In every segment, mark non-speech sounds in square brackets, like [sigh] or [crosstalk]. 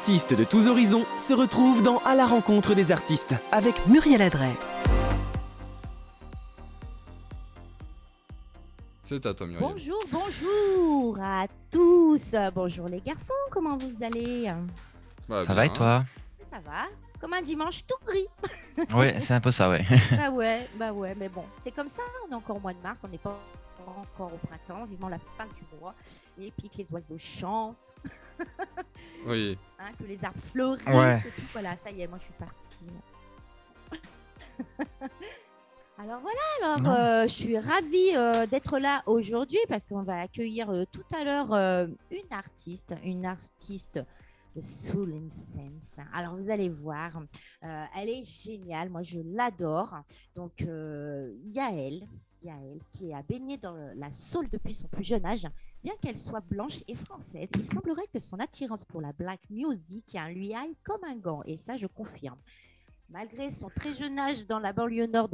artistes de tous horizons se retrouvent dans À la rencontre des artistes avec Muriel Adret. C'est à toi, Muriel. Bonjour, bonjour à tous. Bonjour les garçons, comment vous allez? Bah, Ça va et toi? Ça va Comme un dimanche tout gris. Ouais, c'est un peu ça, ouais. bah ouais, bah ouais, mais bon, c'est comme ça. On est encore au mois de mars, on n'est pas encore au printemps, vivement la fin du mois. Et puis que les oiseaux chantent, Oui. [laughs] hein, que les arbres fleurissent. Ouais. et tout. Voilà, ça y est, moi je suis partie. [laughs] Alors voilà, alors euh, je suis ravie euh, d'être là aujourd'hui parce qu'on va accueillir euh, tout à l'heure euh, une artiste, une artiste de Soul Incense. Alors vous allez voir, euh, elle est géniale, moi je l'adore. Donc euh, Yael, Yael, qui a baigné dans la soul depuis son plus jeune âge, bien qu'elle soit blanche et française, il semblerait que son attirance pour la black music lui aille comme un gant, et ça je confirme. Malgré son très jeune âge dans la banlieue nord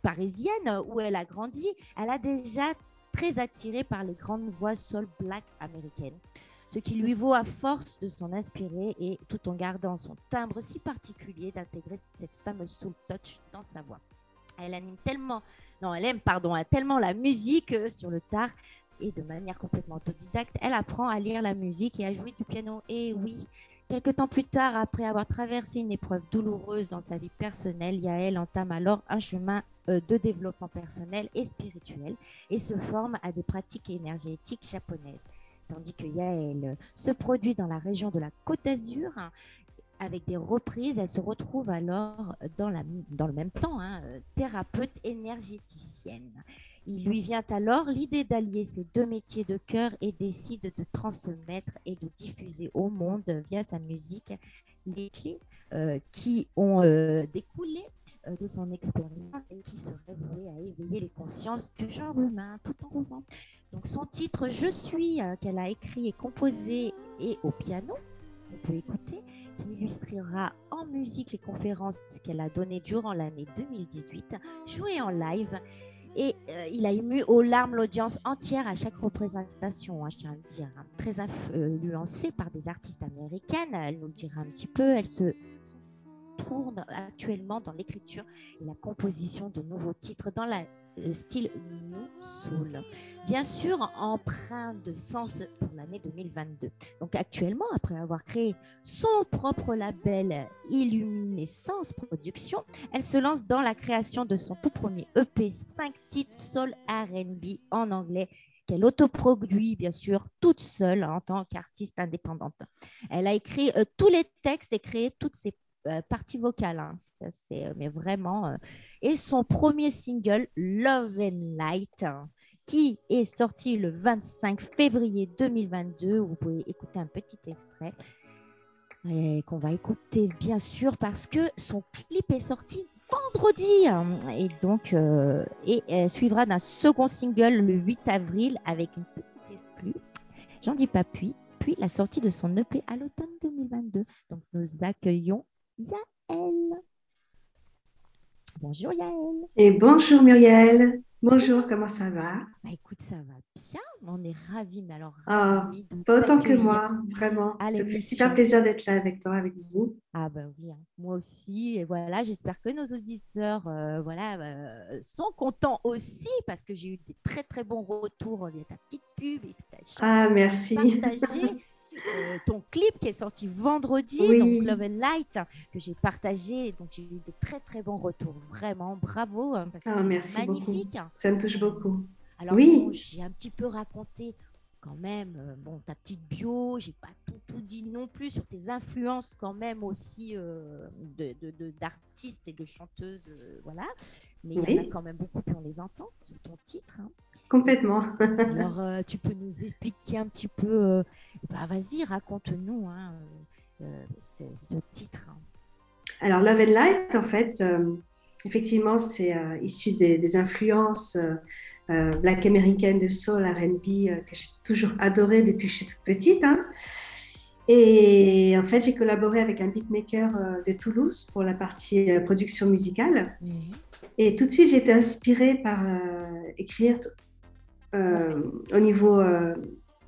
parisienne où elle a grandi, elle a déjà très attiré par les grandes voix soul black américaines, ce qui lui vaut à force de s'en inspirer et tout en gardant son timbre si particulier d'intégrer cette fameuse soul touch dans sa voix. Elle anime tellement, non, elle aime pardon, hein, tellement la musique euh, sur le tard et de manière complètement autodidacte, elle apprend à lire la musique et à jouer du piano. Et oui, Quelque temps plus tard, après avoir traversé une épreuve douloureuse dans sa vie personnelle, Yael entame alors un chemin euh, de développement personnel et spirituel et se forme à des pratiques énergétiques japonaises. Tandis que Yael euh, se produit dans la région de la Côte d'Azur hein, avec des reprises, elle se retrouve alors dans, le même temps hein, thérapeute énergéticienne. Il lui vient alors l'idée d'allier ces deux métiers de cœur et décide de transmettre et de diffuser au monde via sa musique les clés euh, qui ont euh, découlé euh, de son expérience et qui seraient vouées à éveiller les consciences du genre humain tout en rêvant. Donc son titre Je suis, qu'elle a écrit et composé et au piano, on peut écouter, qui illustrera en musique les conférences qu'elle a données durant l'année 2018, jouées en live et euh, il a ému aux larmes l'audience entière à chaque représentation, hein, je tiens à le dire. hein. Très influencée par des artistes américaines, elle nous le dira un petit peu, elle se tourne actuellement dans l'écriture et la composition de nouveaux titres dans la- style New Soul. Bien sûr, empreint de sens pour l'année 2022. Donc actuellement, après avoir créé son propre label Illuminescence Production, elle se lance dans la création de son tout premier EP 5 titres Soul R&B en anglais qu'elle autoproduit bien sûr toute seule en tant qu'artiste indépendante. Elle a écrit euh, tous les textes et créé toutes ses euh, parties vocales. hein. Ça, c'est euh, mais vraiment euh, et son premier single Love and Light hein, qui est sorti le 25 février 2022. Vous pouvez écouter un petit extrait et qu'on va écouter bien sûr parce que son clip est sorti vendredi hein. et donc et suivra d'un second single le 8 avril avec une petite exclue. J'en dis pas puis puis la sortie de son EP à l'automne 2022. Donc nous accueillons Yael. Bonjour Yael. Et bonjour Muriel. Bonjour, comment ça va? Bah écoute, ça va bien. On est ravis, mais alors Ah, ravis Pas autant que moi, vraiment. Ça fait super plaisir d'être là avec toi, avec vous. Ah bah oui, hein. moi aussi. Et voilà, j'espère que nos auditeurs euh, voilà, euh, sont contents aussi parce que j'ai eu des très très bons retours via ta petite pub et ta chanson Ah, merci. [laughs] euh, ton clip qui est sorti vendredi, Oui. donc Love and Light, que j'ai partagé. Donc j'ai eu des très très bons retours. Vraiment, bravo. hein, parce Ah, c'est merci beaucoup. magnifique. Ça me touche beaucoup. Alors Oui. bon, j'ai un petit peu raconté quand même euh, bon ta petite bio, j'ai pas tout, tout dit non plus sur tes influences quand même aussi euh, de- de- de- d'artistes et de chanteuses, euh, voilà. Mais il y en a quand même beaucoup qui on les entend sur ton titre. hein. Complètement. Alors euh, tu peux nous expliquer un petit peu, euh, bah, vas-y raconte-nous hein, euh, ce, ce titre. hein. Alors, Love and Light, en fait, effectivement, c'est issu des, des influences black américaines de soul, R&B, que j'ai toujours adoré depuis que je suis toute petite. hein. Et en fait, j'ai collaboré avec un beatmaker de Toulouse pour la partie production musicale. Et tout de suite, j'ai été inspirée par euh, écrire au, niveau, euh,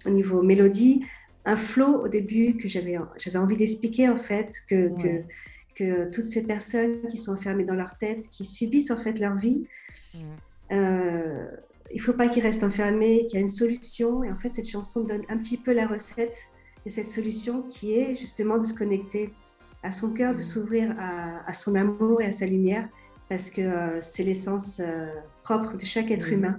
au niveau mélodie un flow au début que j'avais j'avais envie d'expliquer en fait que, Ouais. que que toutes ces personnes qui sont enfermées dans leur tête, qui subissent en fait leur vie, euh, il faut pas qu'ils restent enfermés, qu'il y a une solution. Et en fait, cette chanson donne un petit peu la recette de cette solution qui est justement de se connecter à son cœur, de s'ouvrir à, à son amour et à sa lumière, parce que euh, c'est l'essence euh, propre de chaque être humain.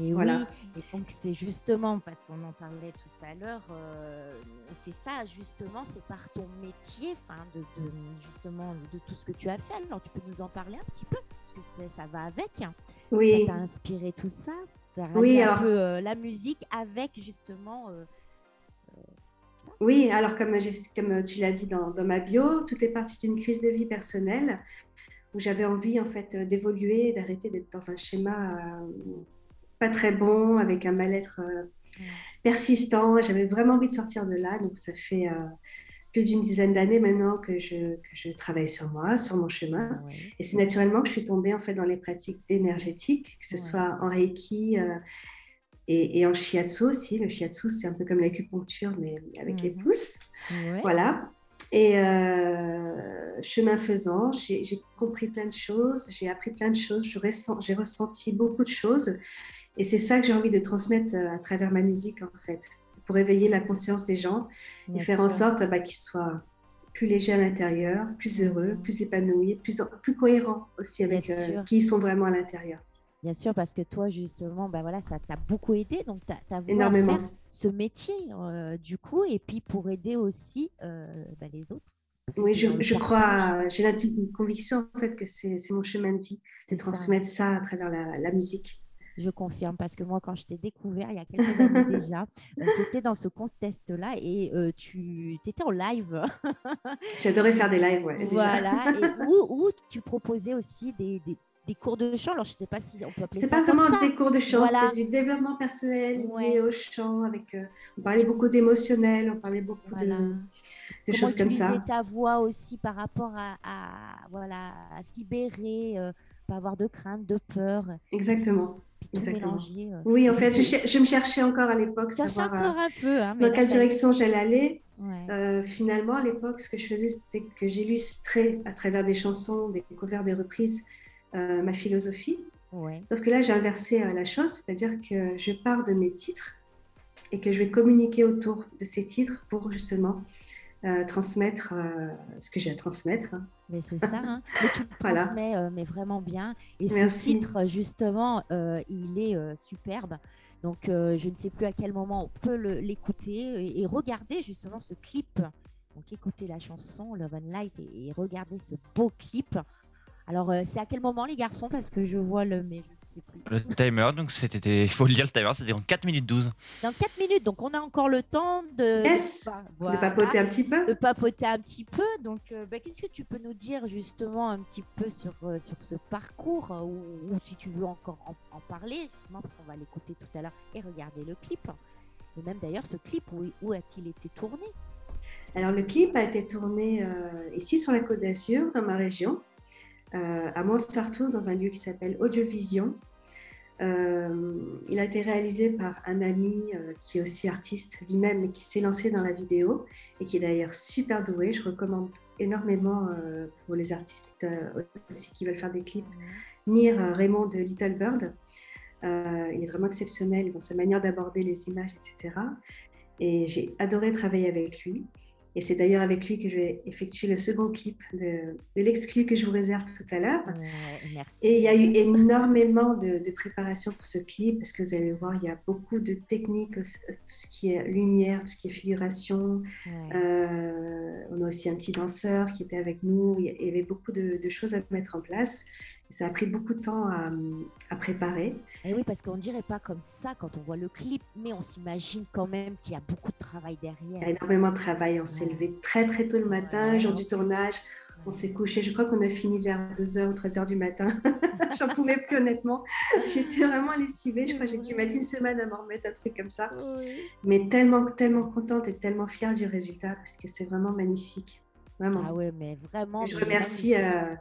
Et Voilà. oui, et donc c'est justement parce qu'on en parlait tout à l'heure, euh, c'est ça justement, c'est par ton métier, enfin de, de- justement de tout ce que tu as fait. Alors tu peux nous en parler un petit peu parce que ça va avec. hein. Oui, Ça t'a inspiré tout ça. Oui, un alors- peu euh, la musique avec justement. euh, Oui, alors comme, tu l'as dit dans, dans ma bio, tout est parti d'une crise de vie personnelle où j'avais envie en fait d'évoluer, d'arrêter d'être dans un schéma pas très bon, avec un mal-être euh, persistant. J'avais vraiment envie de sortir de là, donc ça fait euh, plus d'une dizaine d'années maintenant que je, que je travaille sur moi, sur mon chemin. ouais. Et c'est naturellement que je suis tombée en fait dans les pratiques énergétiques, que ce Ouais. soit en Reiki euh, et, et en Shiatsu aussi. Le Shiatsu, c'est un peu comme l'acupuncture, mais avec les Mhm. pouces. Ouais. Voilà. Et euh, chemin faisant, j'ai compris plein de choses, j'ai appris plein de choses, j'ai ressenti beaucoup de choses. Et c'est ça que j'ai envie de transmettre euh, à travers ma musique, en fait, pour éveiller la conscience des gens et faire en sorte bah, qu'ils soient plus légers à l'intérieur, plus heureux, Mhm. plus épanouis, plus, plus cohérents aussi avec euh, qui ils sont vraiment à l'intérieur. Bien sûr, parce que toi, justement, bah voilà, ça t'a beaucoup aidé. Donc, tu as, voulu en Énormément. faire ce métier, euh, du coup, et puis pour aider aussi euh, bah, les autres. Oui, je, crois, j'ai l'intime conviction en fait que c'est mon chemin de vie, de ça. transmettre ça à travers la, la musique. Je confirme, parce que moi, quand je t'ai découvert il y a quelques années [laughs] déjà, euh, c'était dans ce contexte-là et euh, tu étais en live. [laughs] J'adorais faire des lives, ouais. déjà. voilà, et [laughs] où, où tu proposais aussi des, des- des cours de chant? Alors, je ne sais pas si on peut appeler ça pas comme vraiment ça. des cours de chant, Voilà. c'était du développement personnel Ouais. lié au chant. Avec, euh, on parlait beaucoup d'émotionnel, on parlait beaucoup Voilà. de, choses comme ça. ta voix aussi par rapport à, à- voilà, à se libérer, euh, pas avoir de crainte, de peur, Exactement. Exactement. mélanger. euh. Oui, en fait, je, me cherchais encore à l'époque, savoir encore euh, un peu. Hein, dans quelle direction j'allais aller. Ouais. Euh, finalement, à l'époque, ce que je faisais, c'était que j'illustrais à travers des chansons, des covers, des reprises, euh, ma philosophie. ouais. Sauf que là, j'ai inversé euh, la chose, c'est-à-dire que je pars de mes titres et que je vais communiquer autour de ces titres pour justement euh, transmettre euh, ce que j'ai à transmettre. hein. Mais c'est ça, hein. [laughs] mais tu Voilà. transmets euh, mais vraiment bien. Et ce Merci. titre, justement, il est superbe. Donc, je ne sais plus à quel moment on peut l'écouter et, et regarder justement ce clip. Donc, écoutez la chanson Love and Light et, et regardez ce beau clip. Alors, euh, c'est à quel moment, les garçons? Parce que je vois le, mais je ne sais plus. Le timer, donc c'était, il faut le dire, le timer, c'était en 4 minutes 12. Dans 4 minutes, donc on a encore le temps de, de Yes. pa- De voilà, papoter un petit peu. de papoter un petit peu. Donc, euh, bah, qu'est-ce que tu peux nous dire justement un petit peu sur, euh, sur ce parcours ou, ou si tu veux encore en, en parler, justement, parce qu'on va l'écouter tout à l'heure et regarder le clip. Et même d'ailleurs, ce clip, où, où a-t-il été tourné? Alors, le clip a été tourné euh, ici sur la Côte d'Azur, dans ma région, à Montsartour, dans un lieu qui s'appelle Audiovision. Euh, il a été réalisé par un ami euh, qui est aussi artiste lui-même et qui s'est lancé dans la vidéo et qui est d'ailleurs super doué. Je recommande énormément euh, pour les artistes euh, aussi qui veulent faire des clips. Nir euh, Raymond de Little Bird. Euh, il est vraiment exceptionnel dans sa manière d'aborder les images, etc. Et j'ai adoré travailler avec lui. Et c'est d'ailleurs avec lui que je vais effectuer le second clip de, de l'exclu que je vous réserve tout à l'heure. Ouais. Et il y a eu énormément de, de préparation pour ce clip, parce que vous allez voir, il y a beaucoup de techniques, euh, tout ce qui est lumière, tout ce qui est figuration. Ouais. Euh, on a aussi un petit danseur qui était avec nous. Il y a- il y avait beaucoup de, de choses à mettre en place. Ça a pris beaucoup de temps à, à préparer. Et oui, parce qu'on dirait pas comme ça quand on voit le clip, mais on s'imagine quand même qu'il y a beaucoup de travail Il y a derrière. énormément de travail. On s'est levé très très tôt le matin, Ouais. jour du tournage. On s'est couché, je crois qu'on a fini vers 2h ou 3h du matin. [laughs] J'en pouvais plus honnêtement. J'étais vraiment lessivée. Je crois que j'ai dû mettre une semaine à m'en remettre, un truc comme ça. Mais tellement, tellement contente et tellement fière du résultat parce que c'est vraiment magnifique. Vraiment. Ah ouais, mais vraiment. Et je remercie euh,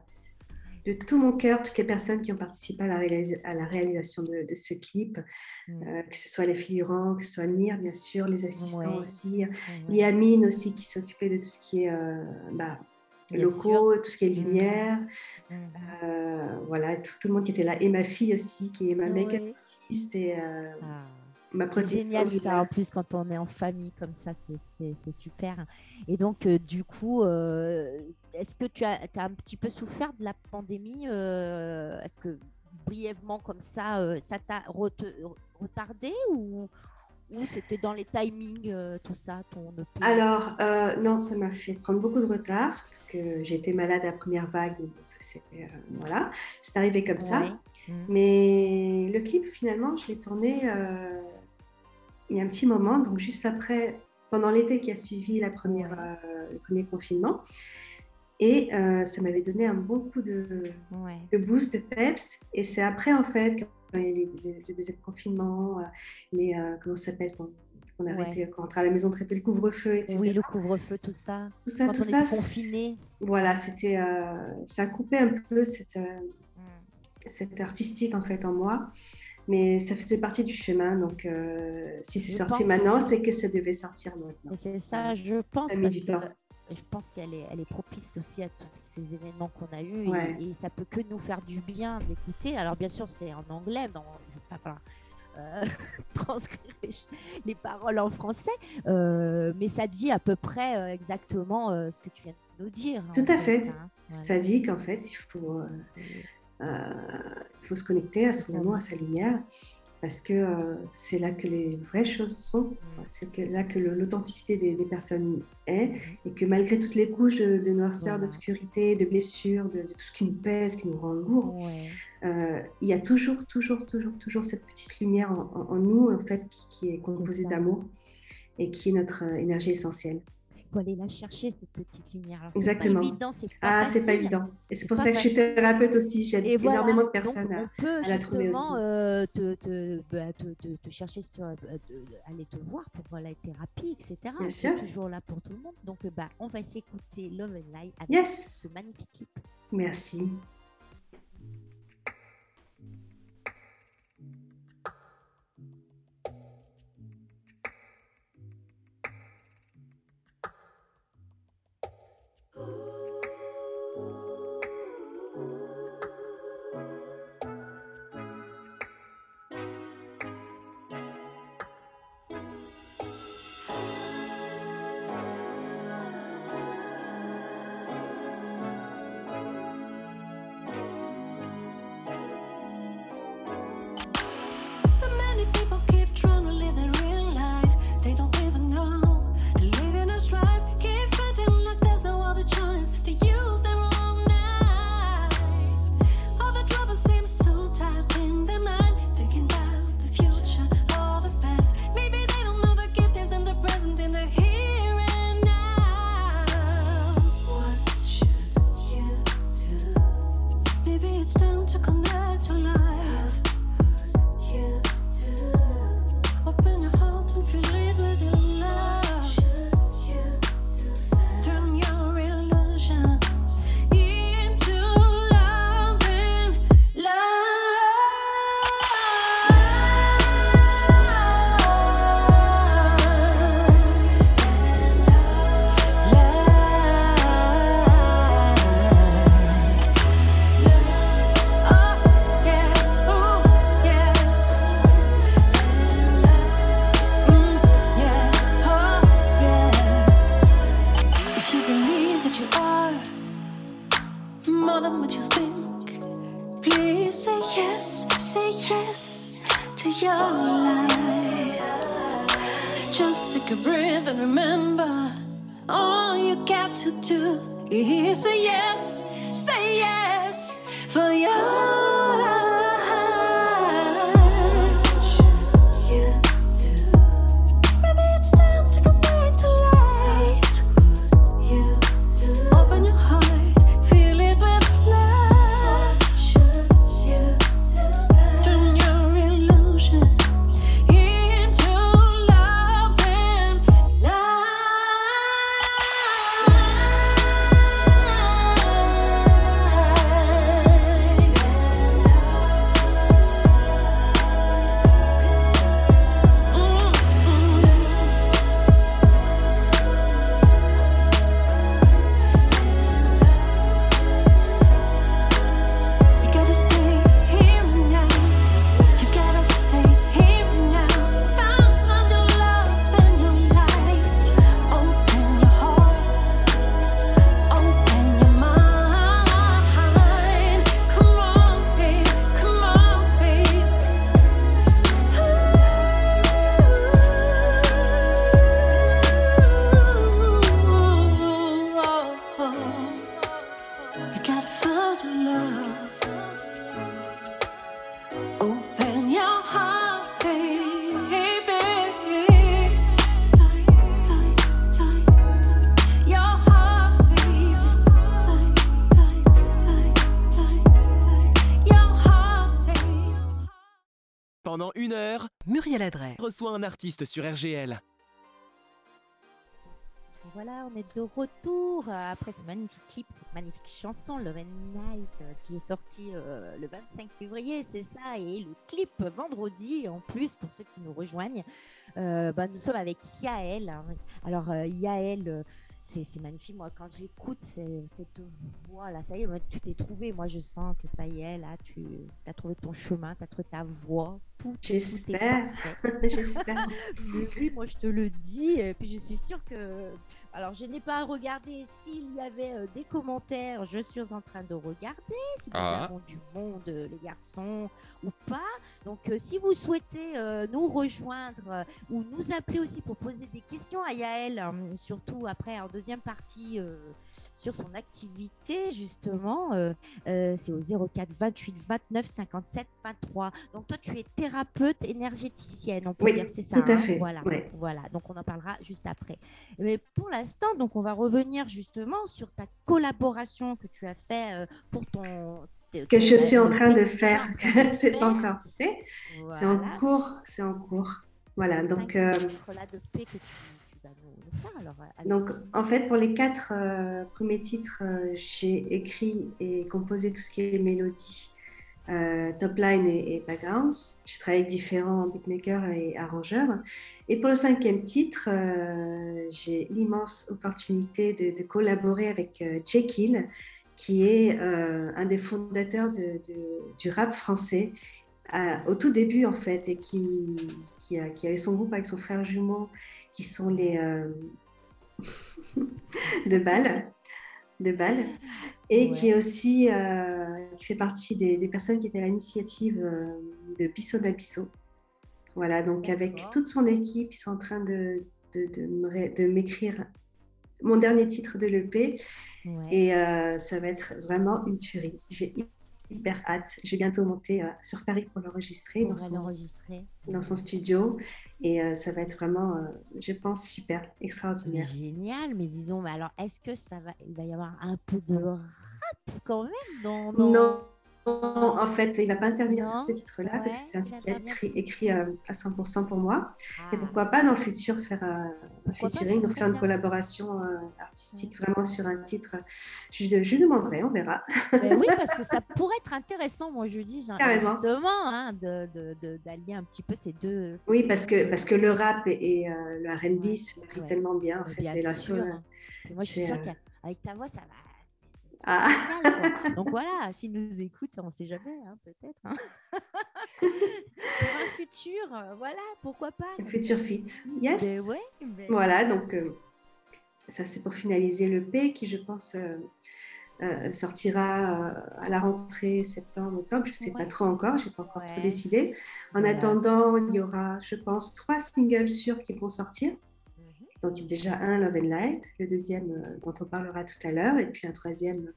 de tout mon cœur toutes les personnes qui ont participé à la, à la réalisation de, ce clip, Mm. euh, que ce soit les figurants, que ce soit Mire, bien sûr, les assistants aussi, Ouais. Liamine aussi qui s'occupait de tout ce qui est euh, bah, locaux, tout ce qui est Mm. lumière, euh, voilà, tout, tout le monde qui était là, et ma fille aussi, qui est ma make-up Ouais. artiste et euh, Ah. Ma génial ça, en plus quand on est en famille comme ça, c'est- super. Et donc euh, du coup, euh, est-ce que tu as, as un petit peu souffert de la pandémie euh, Est-ce que brièvement comme ça, ça t'a ret- retardé ou, ou c'était dans les timings, tout ça, ton Alors, non, ça m'a fait prendre beaucoup de retard, surtout que été malade à la première vague, donc ça, c'est, voilà, c'est arrivé comme ça. Mais le clip, finalement, je l'ai tourné euh, il y a un petit moment, donc juste après, pendant l'été qui a suivi la première, euh, le premier confinement. Et euh, ça m'avait donné un bon coup de, Ouais. de boost, de peps. Et c'est après, en fait, quand il y a eu les- le deuxième confinement, euh, les, euh, comment ça s'appelle, quand on a Ouais. quand on à la maison, traiter le couvre-feu, etc. Oui, le couvre-feu, tout ça. Tout ça, Quand tout on ça, confiné. voilà, c'était, ça a coupé un peu cette, Mhm. cette artistique en fait en moi, mais ça faisait partie du chemin. Donc, euh, si c'est sorti maintenant, c'est que ça devait sortir maintenant. C'est ça, je pense. Ça a mis parce du que temps. Je pense qu'elle est, elle est propice aussi à tous ces événements qu'on a eus Ouais. et, et ça peut que nous faire du bien d'écouter. Alors bien sûr, c'est en anglais, vais pas falloir, euh, [laughs] transcrire les, paroles en français, euh, mais ça dit à peu près euh, exactement ce que tu viens de nous dire. Tout en à fait. hein. Ça dit qu'en fait, il faut, il faut se connecter à son va. à sa lumière, parce que euh, c'est là que les vraies choses sont. C'est là que l'authenticité des, des personnes est, et que malgré toutes les couches de, de noirceur, d'obscurité, de blessures, de, de tout ce qui nous pèse, qui nous rend lourd, Ouais. euh, il y a toujours, toujours, toujours, toujours cette petite lumière en, en- en nous, en fait, qui, qui est composée d'amour et qui est notre euh, énergie essentielle. Faut aller la chercher, cette petite lumière. Alors, c'est Exactement. Pas évident, c'est pas Ah, c'est pas évident. Et c'est pour ça que je suis thérapeute aussi. J'aide Et voilà. énormément de personnes on peut à la trouver aussi. euh, te, te, bah, te, te- chercher sur, euh, aller te voir pour la thérapie, etc. Bien C'est sûr. toujours là pour tout le monde. Donc, euh, bah, on va s'écouter Love and Light avec Yes. ce magnifique clip. Merci. Muriel Adret. reçoit un artiste sur RGL. Voilà, on est de retour après ce magnifique clip, cette magnifique chanson Love and Night euh, qui est sortie euh, le 25 février, c'est ça, et le clip vendredi en plus pour ceux qui nous rejoignent. Euh, bah, nous sommes avec Yael. hein. Alors euh, Yael, euh, c'est magnifique. Moi, quand j'écoute cette voix là, ça y est, tu t'es trouvé. Moi, je sens que ça y est, là, tu as trouvé ton chemin, tu as trouvé ta voix. Tout, J'espère. [laughs] J'espère. [laughs] Mais oui, moi je te le dis, et puis je suis sûre que. Alors, je n'ai pas regardé s'il y avait euh, des commentaires. Je suis en train de regarder si nous Ah. avons du monde, euh, les garçons, ou pas. Donc, euh, si vous souhaitez euh, nous rejoindre euh, ou nous appeler aussi pour poser des questions à Yael, euh, surtout après en deuxième partie euh, sur son activité, justement, euh, euh, c'est au 04 28 29 57 23. Donc, toi, tu es thérapeute énergéticienne, on peut Oui, dire, c'est ça. tout à hein fait, Voilà, ouais. voilà. Donc, on en parlera juste après. Mais pour l'instant, donc, on va revenir justement sur ta collaboration que tu as fait euh, pour ton. Que je suis en train de faire. [laughs] C'est pas encore fait. C'est en cours. C'est en cours. Voilà. Donc, euh, euh, Donc, en fait, pour les quatre euh, premiers titres, euh, j'ai écrit et composé tout ce qui est mélodie, euh, top line et, et backgrounds. J'ai travaillé avec différents beatmakers et arrangeurs. Et pour le cinquième titre, euh, j'ai l'immense opportunité de, collaborer avec euh, Jekyll, qui est euh, un des fondateurs du rap français. au tout début en fait et qui, qui, a, qui avait son groupe avec son frère jumeau qui sont les euh, [laughs] de balles de balles et qui est aussi euh, qui fait partie des, des personnes qui étaient à l'initiative euh, de Bisso d'Abisso. Voilà, donc avec toute son équipe, ils sont en train de, de, de m'écrire mon dernier titre de l'EP Ouais. et euh, ça va être vraiment une tuerie. J'ai hyper hâte. Je vais bientôt monter euh, sur Paris pour l'enregistrer dans son, l'enregistrer. dans son studio et euh, ça va être vraiment, euh, je pense, super, extraordinaire. génial, mais disons, mais alors est-ce que ça va, il va y avoir un peu de rap quand même dans, dans- Non, en fait, il va pas intervenir sur ce titre-là parce que c'est un titre qui est écrit, euh, à 100% pour moi. Ah, Et pourquoi pas dans le futur faire euh, un featuring ou faire une bien. collaboration euh, artistique vraiment sur un titre. Je, je lui demanderai, on verra. ben oui, [laughs] parce que ça pourrait être intéressant, moi je dis, Carrément. justement, hein, de, de- de- d'allier un petit peu ces deux. ces Oui, parce que, parce que le rap et, et, euh, le RB Ouais, se marient ouais. tellement bien, en fait. bien et la sûr, soul. hein. Et moi je suis sûre qu'avec ta voix, ça va. Ah. [laughs] Donc voilà, s'ils nous écoutent, on ne sait jamais, hein, peut-être. hein. [laughs] Pour un futur, euh, voilà, pourquoi pas. Un futur fit. Yes. Ben ouais, ben- Voilà, donc euh, ça c'est pour finaliser le P qui, je pense, euh, euh, sortira euh, à la rentrée septembre-octobre. Je ne sais pas trop encore, je n'ai pas encore trop Ouais. décidé. En Voilà. attendant, il y aura, je pense, trois singles sûrs qui vont sortir. Donc déjà un Love and Light, le deuxième euh, dont on parlera tout à l'heure, et puis un troisième,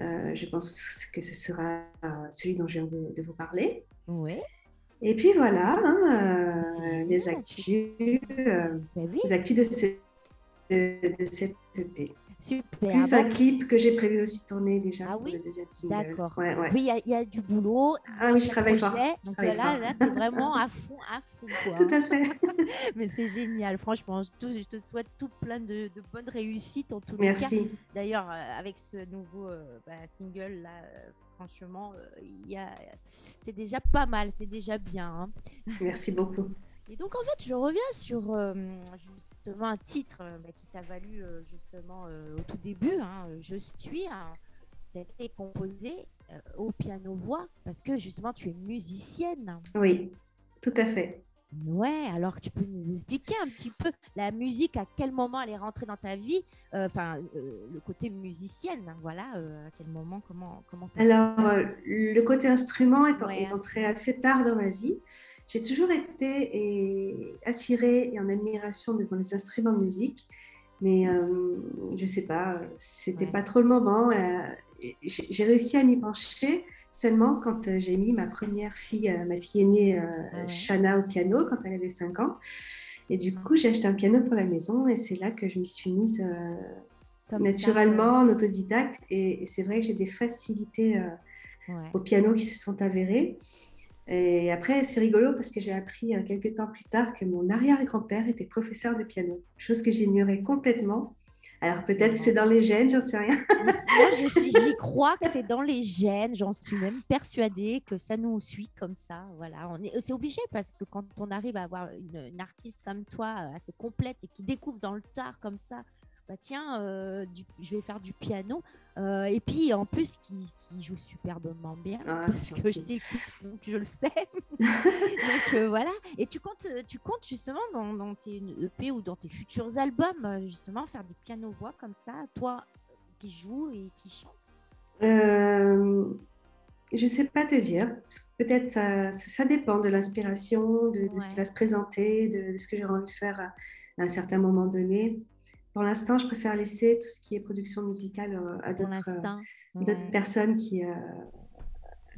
euh, je pense que ce sera euh, celui dont je viens de vous parler. Ouais, Et puis voilà, hein, euh, les actus, euh, oui, les actus de, ce, de, de cette EP. Super. Plus Donc, un clip que j'ai prévu aussi tourner déjà Ah pour oui le deuxième single. D'accord. Ouais, ouais. Oui, il y a- il y, a du boulot. Ah oui, je travaille le fort. Donc travaille là, tu es vraiment à fond, à fond. [laughs] Quoi. Tout à fait. [laughs] Mais c'est génial, franchement. Je te, je te souhaite tout plein de, de bonnes réussites en tous les cas. Merci. D'ailleurs, euh, avec ce nouveau euh, bah, single là, euh, franchement, euh, a... c'est déjà pas mal, c'est déjà bien. hein. Merci beaucoup. Et donc, en fait, je reviens sur euh, justement un titre euh, bah, qui t'a valu euh, justement euh, au tout début. hein, Je suis un été composé au piano-voix parce que justement, tu es musicienne. Oui, tout à fait. Ouais, alors tu peux nous expliquer un petit peu la musique, à quel moment elle est rentrée dans ta vie, enfin euh, le côté musicienne, hein, voilà, euh, à quel moment, comment, comment ça Alors, le côté instrument est, Ouais, est entré assez tard dans ma vie. J'ai toujours été et, attirée et en admiration devant les instruments de musique, mais euh, je sais pas, c'était Ouais. pas trop le moment. euh, j'ai réussi à m'y pencher seulement quand euh, j'ai mis ma première fille, euh, ma fille aînée, Ah ouais. Shana, au piano quand elle avait 5 ans. Et du coup, j'ai acheté un piano pour la maison et c'est là que je m'y suis mise euh, ça, naturellement en autodidacte. Et, et c'est vrai que j'ai des facilités euh, ouais. au piano qui se sont avérées. Et après, c'est rigolo parce que j'ai appris euh, quelques temps plus tard que mon arrière-grand-père était professeur de piano, chose que j'ignorais complètement. Alors peut-être que c'est dans les gènes, j'en sais rien. Moi, je suis- j'y [laughs] crois que c'est dans les gènes. J'en suis même persuadée que ça nous suit comme ça. Voilà, on est, c'est obligé parce que quand on arrive à avoir une, une artiste comme toi, euh, assez complète et qui découvre dans le tard comme ça, bah tiens, euh, du- je vais faire du piano. Euh, et puis en plus, qui, qui joue superbement bien Ah, [laughs] parce que je donc je le sais. [laughs] donc euh, voilà. Et tu comptes, tu comptes justement dans, dans tes EP ou dans tes futurs albums, justement, faire des pianos-voix comme ça, toi qui joues et qui chante. Euh, je sais pas te dire. Peut-être ça, ça, dépend de l'inspiration, de, de ce qui va se présenter, de, de ce que j'ai envie de faire à, à un certain moment donné. Pour l'instant, je préfère laisser tout ce qui est production musicale euh, à d'autres euh, l'instant. d'autres Ouais. personnes qui, euh,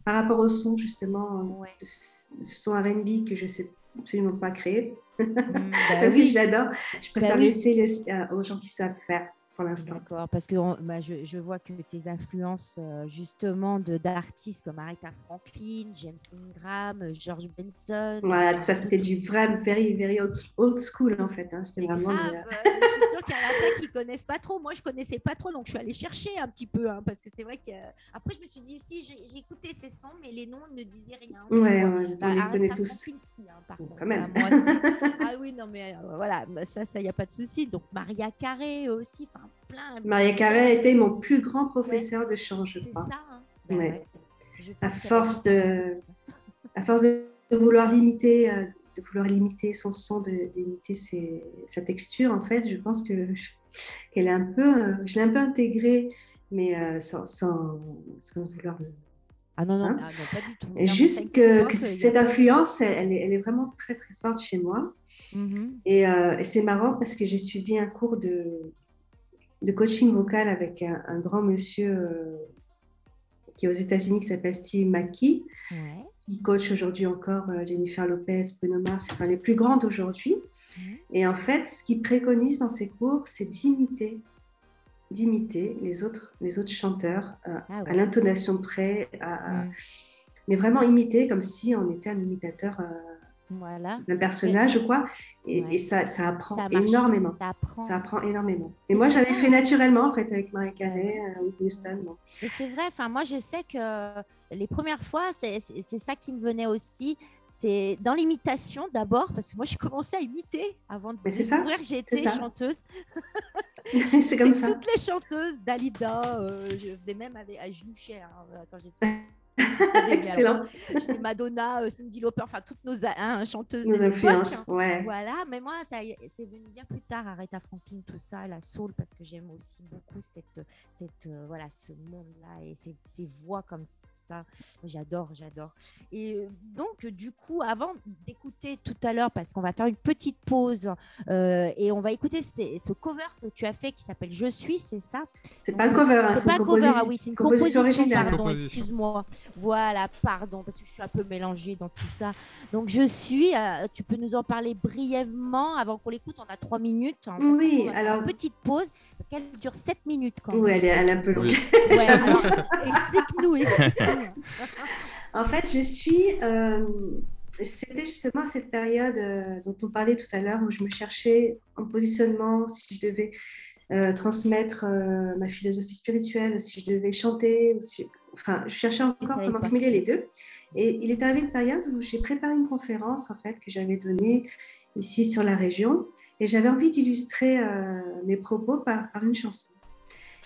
par rapport au son justement, Ouais. ce son R&B que je sais absolument pas créer, Mm, [laughs] bah même si oui, je l'adore, je préfère oui. laisser les- aux gens qui savent faire pour l'instant. D'accord, parce que on- bah, je, je vois que tes influences euh, justement d'artistes comme Aretha Franklin, James Ingram, euh, George Benson. Voilà, ça c'était du vrai, very, very old, old school en fait. hein. C'était vraiment. grave, euh, je suis sûre qu'il y en a qui connaissent pas trop. Moi, je connaissais pas trop, donc je suis allée chercher un petit peu, hein, parce que c'est vrai que euh, après je me suis dit si j'ai écouté ces sons, mais les noms ne disaient rien. Ouais, Bah, on les Aretha connaît tous. Franklin, si, hein, par Bon, contre, quand ça, même. moi, c'est- [laughs] ah oui, non mais euh, voilà, bah, ça, ça y a pas de souci. Donc Maria Carré aussi, enfin plein. Maria Carré a été mon plus grand professeur de chant, je C'est crois. ça. hein. Ben Ouais. ouais. Je À force a- de, à force de de vouloir limiter, euh, de vouloir limiter son son, de d'imiter ses- sa texture, en fait, je pense que je- qu'elle est un peu, euh, je l'ai un peu intégrée, mais euh, sans, sans, sans vouloir. le- Ah non, non, Hein ah non, pas du tout. Et Non, mais juste que, cette influence, elle, elle est, elle est vraiment très très forte chez moi. Mhm. Et, euh, et c'est marrant parce que j'ai suivi un cours de, de coaching vocal avec un, un grand monsieur euh, qui est aux États-Unis qui s'appelle Steve McKee. Ouais. Il coach aujourd'hui encore euh, Jennifer Lopez, Bruno Mars, enfin les plus grandes aujourd'hui. Et en fait, ce qu'il préconise dans ses cours, c'est d'imiter, d'imiter les autres, les autres chanteurs euh, Ah ouais. à l'intonation près, à- à- mais vraiment imiter comme si on était un imitateur Voilà. d'un personnage ou quoi. Et, Ouais. et ça, ça apprend Ça énormément. Ça apprend. Ça apprend énormément. Et moi, j'avais fait naturellement, en fait, avec Marie Carré, euh, Houston. bon. Et c'est vrai, enfin, moi, je sais que les premières fois, c'est ça qui me venait aussi. C'est dans l'imitation d'abord, parce que moi, j'ai commencé à imiter avant de découvrir que j'étais chanteuse. [laughs] c'est comme ça. toutes les chanteuses, Dalida, euh, je faisais même avec à Junuchet hein, quand j'étais. [laughs] Excellent. J'étais Madonna, euh, Cindy Lauper, enfin toutes nos hein, chanteuses. Nos influences, ouais. Voilà, mais moi, ça c'est venu bien plus tard, Aretha Franklin, tout ça, la soul, parce que j'aime aussi beaucoup cette, cette, euh, voilà, ce monde-là et ces, ces voix comme ça. J'adore, j'adore. Et euh, donc, du coup, avant d'écouter tout à l'heure, parce qu'on va faire une petite pause euh, et on va écouter ce cover que tu as fait qui s'appelle Je suis, c'est ça? C'est pas un cover, hein, C'est pas une un cover, composition, ah oui, c'est une composition composition, originale. pardon, excuse-moi. Voilà, pardon, parce que je suis un peu mélangée dans tout ça. Donc, je suis, euh, tu peux nous en parler brièvement avant qu'on l'écoute, on a trois minutes. hein, Oui, alors- Une petite pause, parce qu'elle dure sept minutes quand même. Oui, elle est, elle est un peu longue. Oui. [laughs] Ouais, alors, explique-nous, explique-nous. En fait, je suis. euh, C'était justement à cette période euh, dont on parlait tout à l'heure où je me cherchais en positionnement, si je devais euh, transmettre euh, ma philosophie spirituelle, si je devais chanter, ou si- enfin, je cherchais encore comment pas. cumuler les deux. Et il est arrivé une période où j'ai préparé une conférence en fait que j'avais donnée ici sur la région, et j'avais envie d'illustrer euh, mes propos par, par une chanson.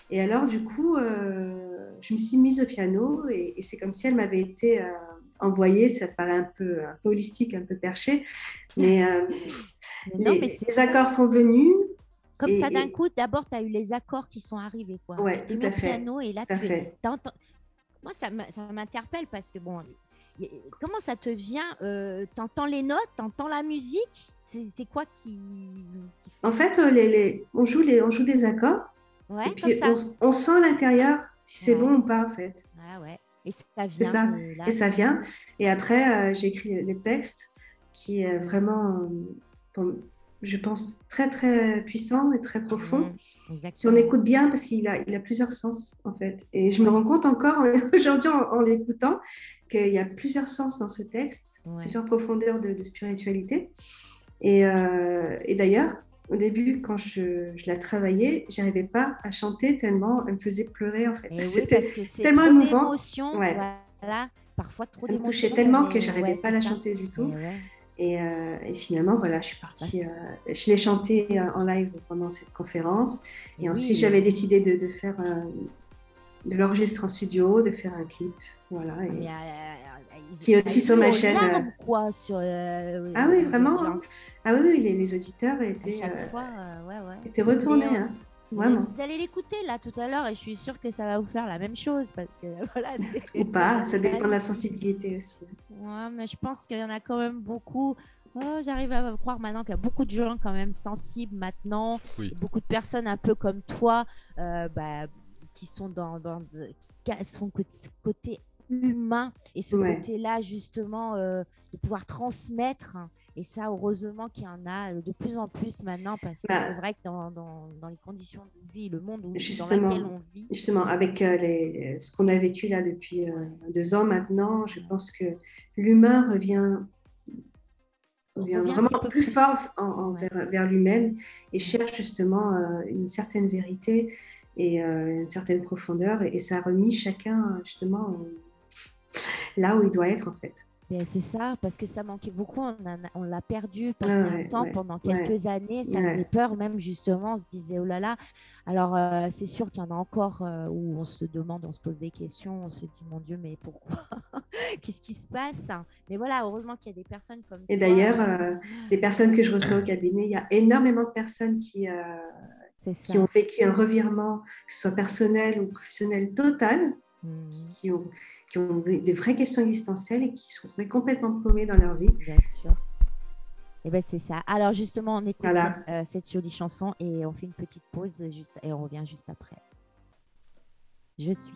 Et alors, du coup, euh, je me suis mise au piano et, et c'est comme si elle m'avait été euh, envoyée. Ça paraît un peu, un peu holistique, un peu perché, mais non, les, mais accords sont venus. Comme et- ça, d'un et- coup, d'abord, tu as eu les accords qui sont arrivés. Tu tout à fait, piano et là, tout à tu fait. Moi, ça m'interpelle parce que, bon, comment ça te vient T'entends les notes, t'entends la musique C'est quoi qui. En fait, euh, les, les- on, joue les, on joue des accords Ouais, et comme puis ça. on, on sent à l'intérieur si c'est Ouais. bon ou pas, en fait. Ah ouais. Et ça vient. ça. là. Et ça vient. Et après, euh, j'ai écrit le texte qui est vraiment, je pense, très très puissant et très profond. Mhm, Si on écoute bien, parce qu'il a, il a plusieurs sens, en fait. Et je me rends compte encore [laughs] aujourd'hui en, en l'écoutant qu'il y a plusieurs sens dans ce texte, Ouais. plusieurs profondeurs de, de spiritualité. Et, euh, et d'ailleurs, au début, quand je, je la travaillais, j'arrivais pas à chanter tellement elle me faisait pleurer, en fait. [laughs] Oui, C'était tellement trop émouvant. Ouais. Voilà, parfois trop ça me touchait tellement que j'arrivais ouais, pas à la ça. chanter du tout. Et ouais. Et, euh, et finalement, voilà, je suis partie. euh, je l'ai chanté en live pendant cette conférence. Et ensuite, j'avais décidé de, de faire de l'enregistrer en studio, de faire un clip. Voilà. et- Mais, ils Qui est aussi sur ma chaîne, larmes, quoi, sur, euh, Ah oui, vraiment, audiences. Ah oui, oui, les, les auditeurs À étaient, chaque euh, fois, euh, ouais, ouais. étaient retournés. Euh, hein, vraiment. Vous allez l'écouter là tout à l'heure et je suis sûre que ça va vous faire la même chose parce que [laughs] voilà. [laughs] Ou pas, ça dépend de la sensibilité aussi. Ouais, mais je pense qu'il y en a quand même beaucoup. Oh, J'arrive à croire maintenant qu'il y a beaucoup de gens quand même sensibles maintenant, Oui. beaucoup de personnes un peu comme toi, euh, bah, qui sont dans, dans qui a son côté, côté humain et ce Ouais. côté-là justement euh, de pouvoir transmettre. Et ça, heureusement qu'il y en a de plus en plus maintenant parce que Bah, c'est vrai que dans, dans, dans les conditions de vie, le monde où, dans lequel on vit, Justement, avec euh, les, ce qu'on a vécu là depuis euh, deux ans maintenant, je pense que l'humain revient, revient vraiment plus plus. fort en- en- Ouais. vers, vers lui-même et cherche justement euh, une certaine vérité et une certaine profondeur. Et, et ça a remis chacun justement là où il doit être en fait. Ben, c'est ça, parce que ça manquait beaucoup, on, l'a perdu passé Ouais, un temps ouais, pendant ouais. quelques années, ça faisait peur même justement, on se disait oh là là. Alors euh, c'est sûr qu'il y en a encore euh, où on se demande, on se pose des questions, on se dit mon Dieu mais pourquoi? [laughs] Qu'est-ce qui se passe? Mais voilà, heureusement qu'il y a des personnes comme Et d'ailleurs, euh, les personnes que je reçois au cabinet, il y a énormément de personnes qui, euh, qui ont vécu un revirement, que ce soit personnel ou professionnel total, Mhm, qui ont, qui ont des vraies questions existentielles et qui se sont retrouvés complètement paumés dans leur vie. bien sûr. Et ben c'est ça. Alors justement, on écoute Voilà. euh, cette jolie chanson et on fait une petite pause juste et on revient juste après. Je suis.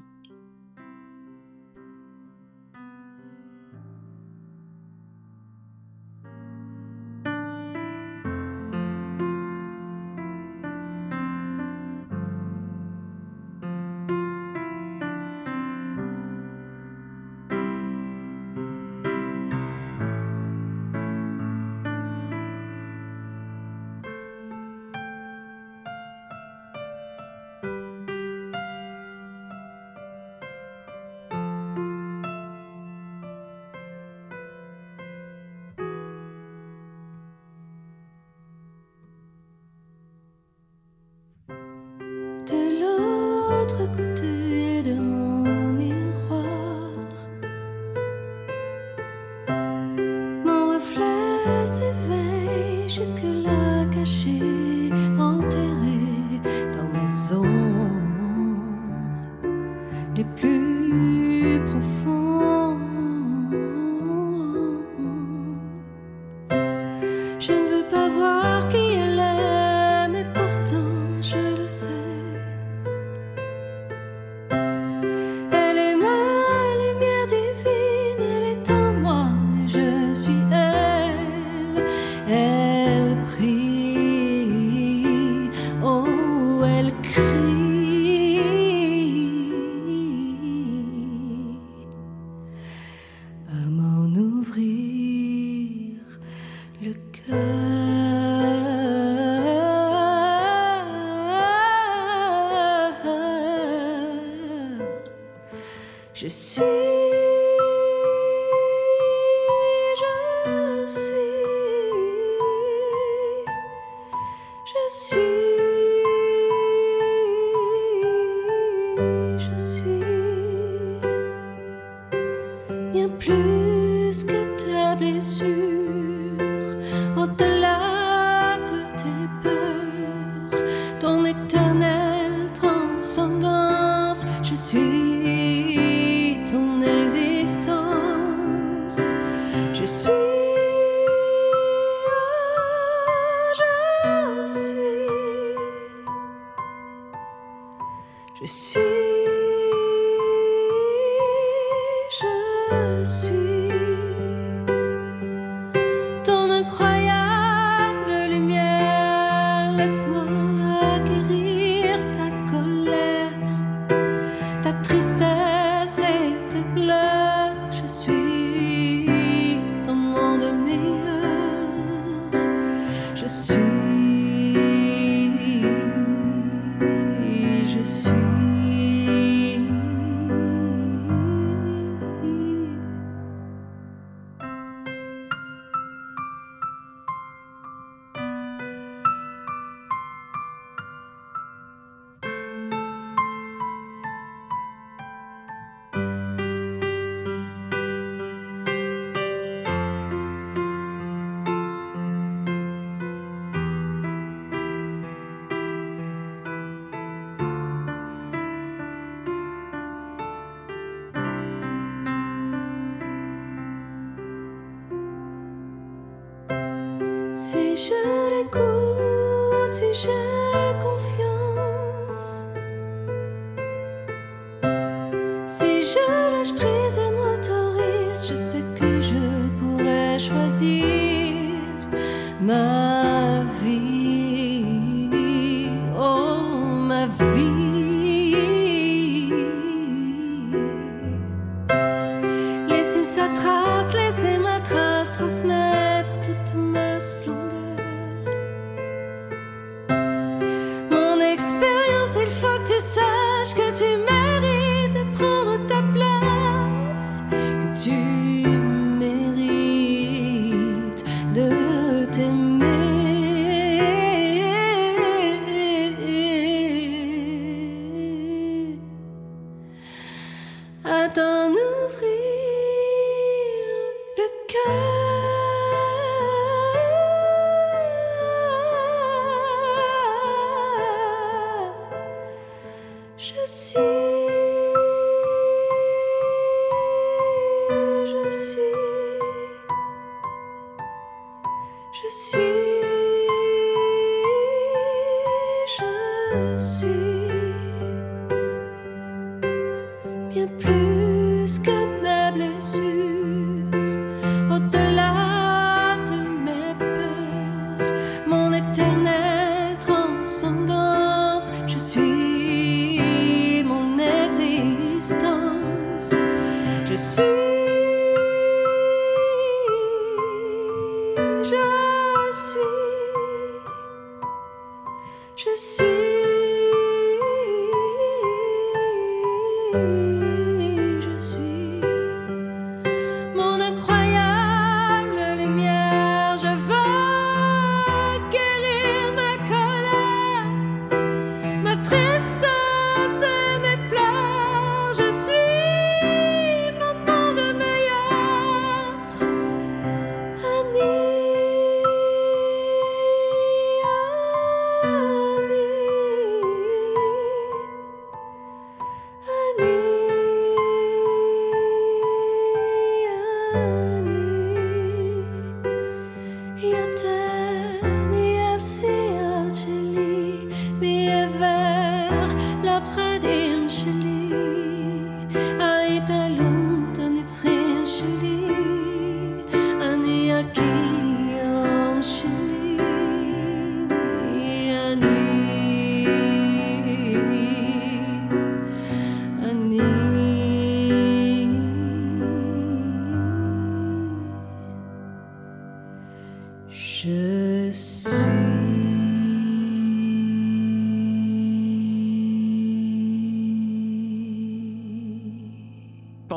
Je suis,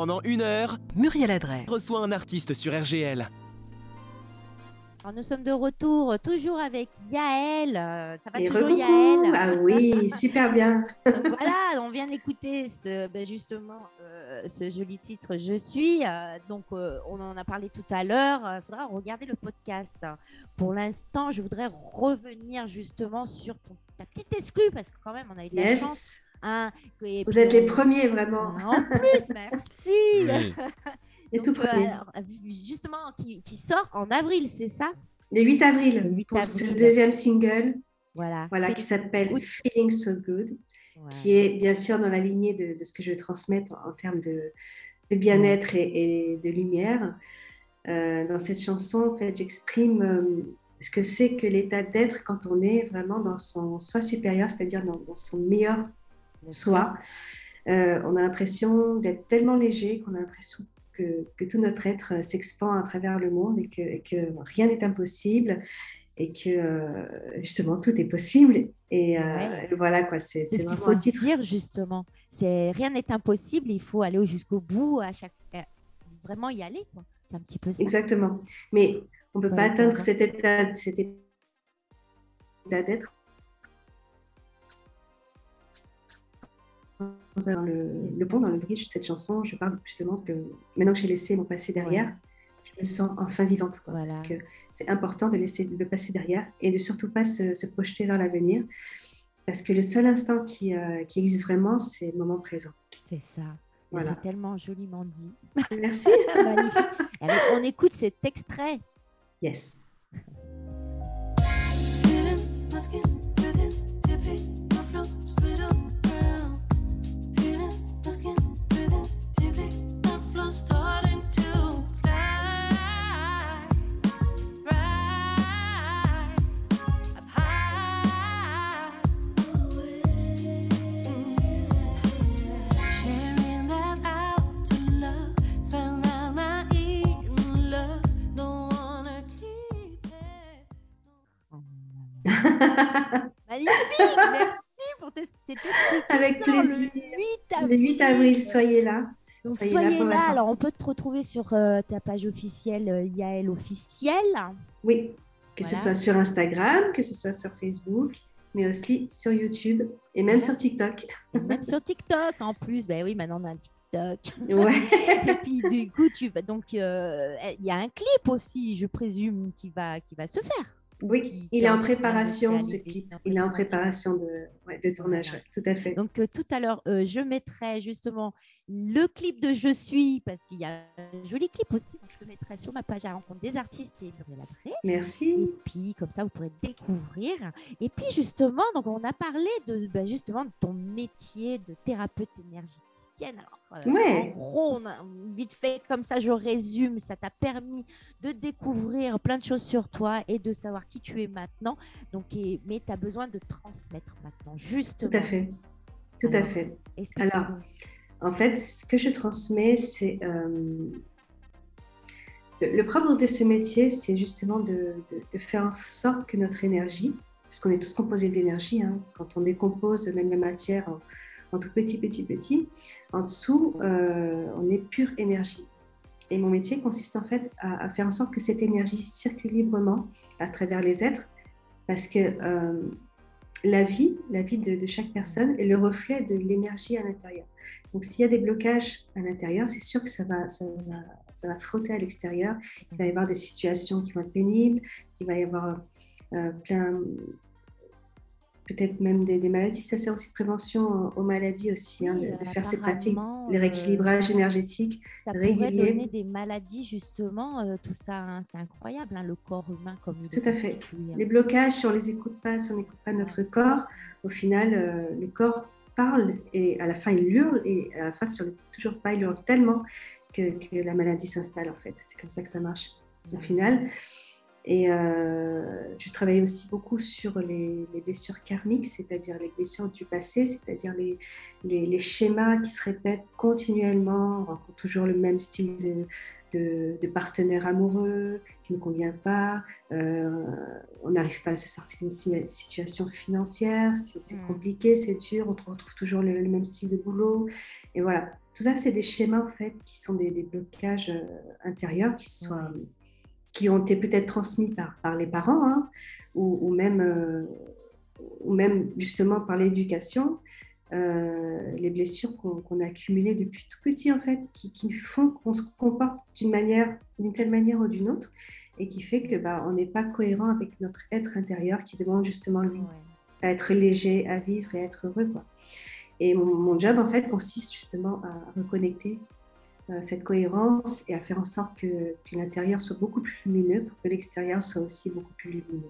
Pendant une heure, Muriel Adret. reçoit un artiste sur RGL. Alors, nous sommes de retour, euh, toujours avec Yael. euh, Ça va Et toujours. Yael Ah oui, [laughs] super bien. Voilà, on vient d'écouter ce, ben, justement euh, ce joli titre Je suis. euh, donc euh, on en a parlé tout à l'heure. Il faudra regarder le podcast. Pour l'instant, je voudrais revenir justement sur ton- ta petite exclue parce que quand même on a eu de la chance. Hein, et Vous puis êtes les premiers, vraiment. En plus, [laughs] merci. Oui. [laughs] Les tout Donc, euh, alors, justement, qui, qui sort en avril, c'est ça? Le 8 avril, Le 8 pour avril. ce deuxième single, Voilà. voilà, qui s'appelle. Feeling So Good, Ouais. qui est bien sûr dans la lignée de, de ce que je veux transmettre en, en termes de, de bien-être et, et de lumière. Euh, dans cette chanson, en fait, j'exprime euh, ce que c'est que l'état d'être quand on est vraiment dans son soi supérieur, c'est-à-dire dans, dans son meilleur soi. Euh, on a l'impression d'être tellement léger qu'on a l'impression que, que tout notre être s'expand à travers le monde et que, et que rien n'est impossible et que euh, justement tout est possible. Et euh, Ouais. voilà quoi, c'est ce qu'il faut se dire justement. C'est rien n'est impossible. Il faut aller jusqu'au bout à chaque vraiment y aller. C'est un petit peu ça. Exactement. Mais on ne peut Ouais, pas atteindre cet état, cet état d'être dans le, le pont, dans le bridge de cette chanson. Je parle justement que maintenant que j'ai laissé mon passé derrière, Ouais. je me sens enfin vivante. quoi. Voilà. Parce que c'est important de laisser le passé derrière et de surtout pas se, se projeter vers l'avenir. Parce que le seul instant qui, euh, qui existe vraiment, c'est le moment présent. C'est ça. Voilà. C'est tellement joliment dit. Merci. [laughs] Magnifique. Allez, on écoute cet extrait. Yes. [laughs] Magnifique, merci pour tes Avec plaisir. Le 8 Le avril. 8 avril, soyez là. Donc soyez soyez, là. Alors on peut te retrouver sur euh, ta page officielle euh, Yael officielle. Oui, que ce soit sur Instagram, que ce soit sur Facebook, mais aussi sur YouTube et même sur TikTok. Et même sur TikTok en plus. Ben oui, maintenant on a un TikTok. Ouais. [laughs] Et puis du coup, tu vas donc euh, il y a un clip aussi, je présume, qui va qui va se faire. Oui, il est en préparation, ce clip. Il est en préparation. de, ouais, de tournage, ouais, tout à fait. Donc euh, tout à l'heure, euh, je mettrai justement le clip de Je suis, parce qu'il y a un joli clip aussi. Donc, je le mettrai sur ma page à rencontre des artistes et Muriel. Et Merci. puis comme ça, vous pourrez découvrir. Et puis justement, donc on a parlé de bah, justement de ton métier de thérapeute Alors, euh, Ouais. En gros, on a- vite fait comme ça, je résume. Ça t'a permis de découvrir plein de choses sur toi et de savoir qui tu es maintenant. Donc, et- mais tu as besoin de transmettre maintenant, justement. Tout à fait. Tout à Alors, fait. Explique-nous. Alors, En fait, ce que je transmets, c'est. euh, le, le propre de ce métier, c'est justement de, de- de faire en sorte que notre énergie, parce qu'on est tous composés d'énergie, hein, quand on décompose même la matière en, en tout petit, petit, petit, en dessous, euh, on est pure énergie. Et mon métier consiste en fait à, faire en sorte que cette énergie circule librement à travers les êtres, parce que euh, la vie, la vie de, de chaque personne est le reflet de l'énergie à l'intérieur. Donc s'il y a des blocages à l'intérieur, c'est sûr que ça va, ça, va, ça va frotter à l'extérieur. Il va y avoir des situations qui vont être pénibles, il va y avoir euh, plein, peut-être même des, des maladies. Ça sert aussi de prévention aux maladies aussi, hein, de, de faire ces pratiques, les euh, rééquilibrages énergétiques. Ça pourrait régulier. donner des maladies, justement, euh, tout ça. hein, C'est incroyable, hein, le corps humain comme il Tout à fait. Les blocages, si on les écoute pas, si on n'écoute pas notre corps, au final, euh, le corps parle et à la fin il hurle et à la fin, si on l'écoute toujours pas, il hurle tellement que, que la maladie s'installe en fait. C'est comme ça que ça marche au final. Et euh, je travaille aussi beaucoup sur les, les blessures karmiques, c'est-à-dire les blessures du passé, c'est-à-dire les, les, les schémas qui se répètent continuellement. On rencontre toujours le même style de, de, de partenaire amoureux qui ne convient pas. Euh, on n'arrive pas à se sortir d'une si- situation financière, c'est c'est Mm. compliqué, c'est dur, on retrouve toujours le, le même style de boulot. Et voilà, tout ça, c'est des schémas en fait qui sont des, des blocages euh, intérieurs qui, soient, qui ont été peut-être transmis par, par les parents hein, ou, ou même, euh, ou même justement par l'éducation. euh, les blessures qu'on qu'on a accumulées depuis tout petit en fait, qui, qui font qu'on se comporte d'une manière, d'une telle manière ou d'une autre, et qui fait que bah, on n'est pas cohérent avec notre être intérieur qui demande justement lui Ouais. à être léger, à vivre et à être heureux. Quoi. Et mon, mon job, en fait, consiste justement à reconnecter cette cohérence et à faire en sorte que, que l'intérieur soit beaucoup plus lumineux pour que l'extérieur soit aussi beaucoup plus lumineux.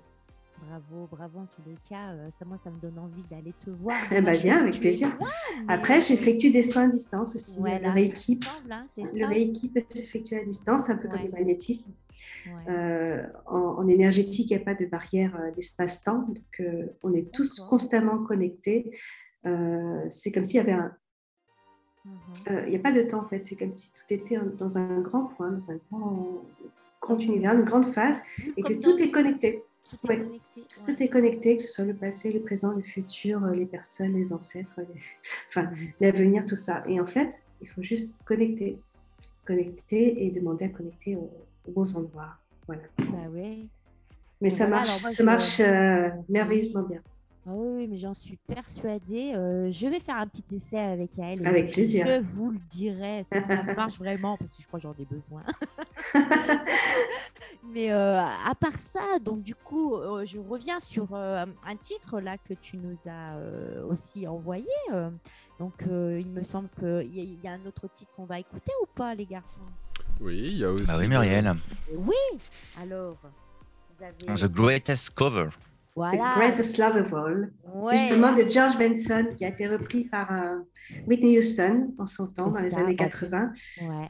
Bravo, bravo en tous les cas. euh, ça, moi, ça me donne envie d'aller te voir. Eh ben, sais viens, que avec plaisir. mais, Après, euh, j'effectue des soins à distance aussi. ouais, le semble, hein, le peut s'effectuer à distance, un peu comme le magnétisme. Ouais. Euh, en, en énergétique, il n'y a pas de barrière euh, d'espace-temps. Donc, euh, on est tous constamment connectés. Euh, c'est comme s'il y avait un, Euh, il n'y a pas de temps en fait, c'est comme si tout était dans un grand point, dans un grand, grand univers, une grande phase, et que tout est connecté. tout est connecté. ouais. Tout est connecté, que ce soit le passé, le présent, le futur, euh, les personnes, les ancêtres, les- [laughs] enfin Mhm. l'avenir, tout ça. Et en fait, il faut juste connecter, connecter et demander à connecter aux, aux bons endroits. Voilà. Bah. Mais Et ça voilà, marche, moi, ça marche euh, merveilleusement bien. Ah oui, mais j'en suis persuadée. Euh, je vais faire un petit essai avec elle. Avec je- plaisir. Je vous le dirai si ça marche [laughs] vraiment, parce que je crois que j'en ai besoin. [laughs] mais euh, à part ça, donc du coup, euh, je reviens sur euh, un titre là que tu nous as euh, aussi envoyé. donc, euh, il me semble qu'il y, a- il y a un autre titre qu'on va écouter ou pas, les garçons? Oui, il y a aussi. Bah oui, Muriel. Oui Alors, vous avez. The Greatest Cover. Voilà. The Greatest Love of All, Ouais. justement de George Benson, qui a été repris par euh, Whitney Houston en son temps, dans les années en 80. Ouais.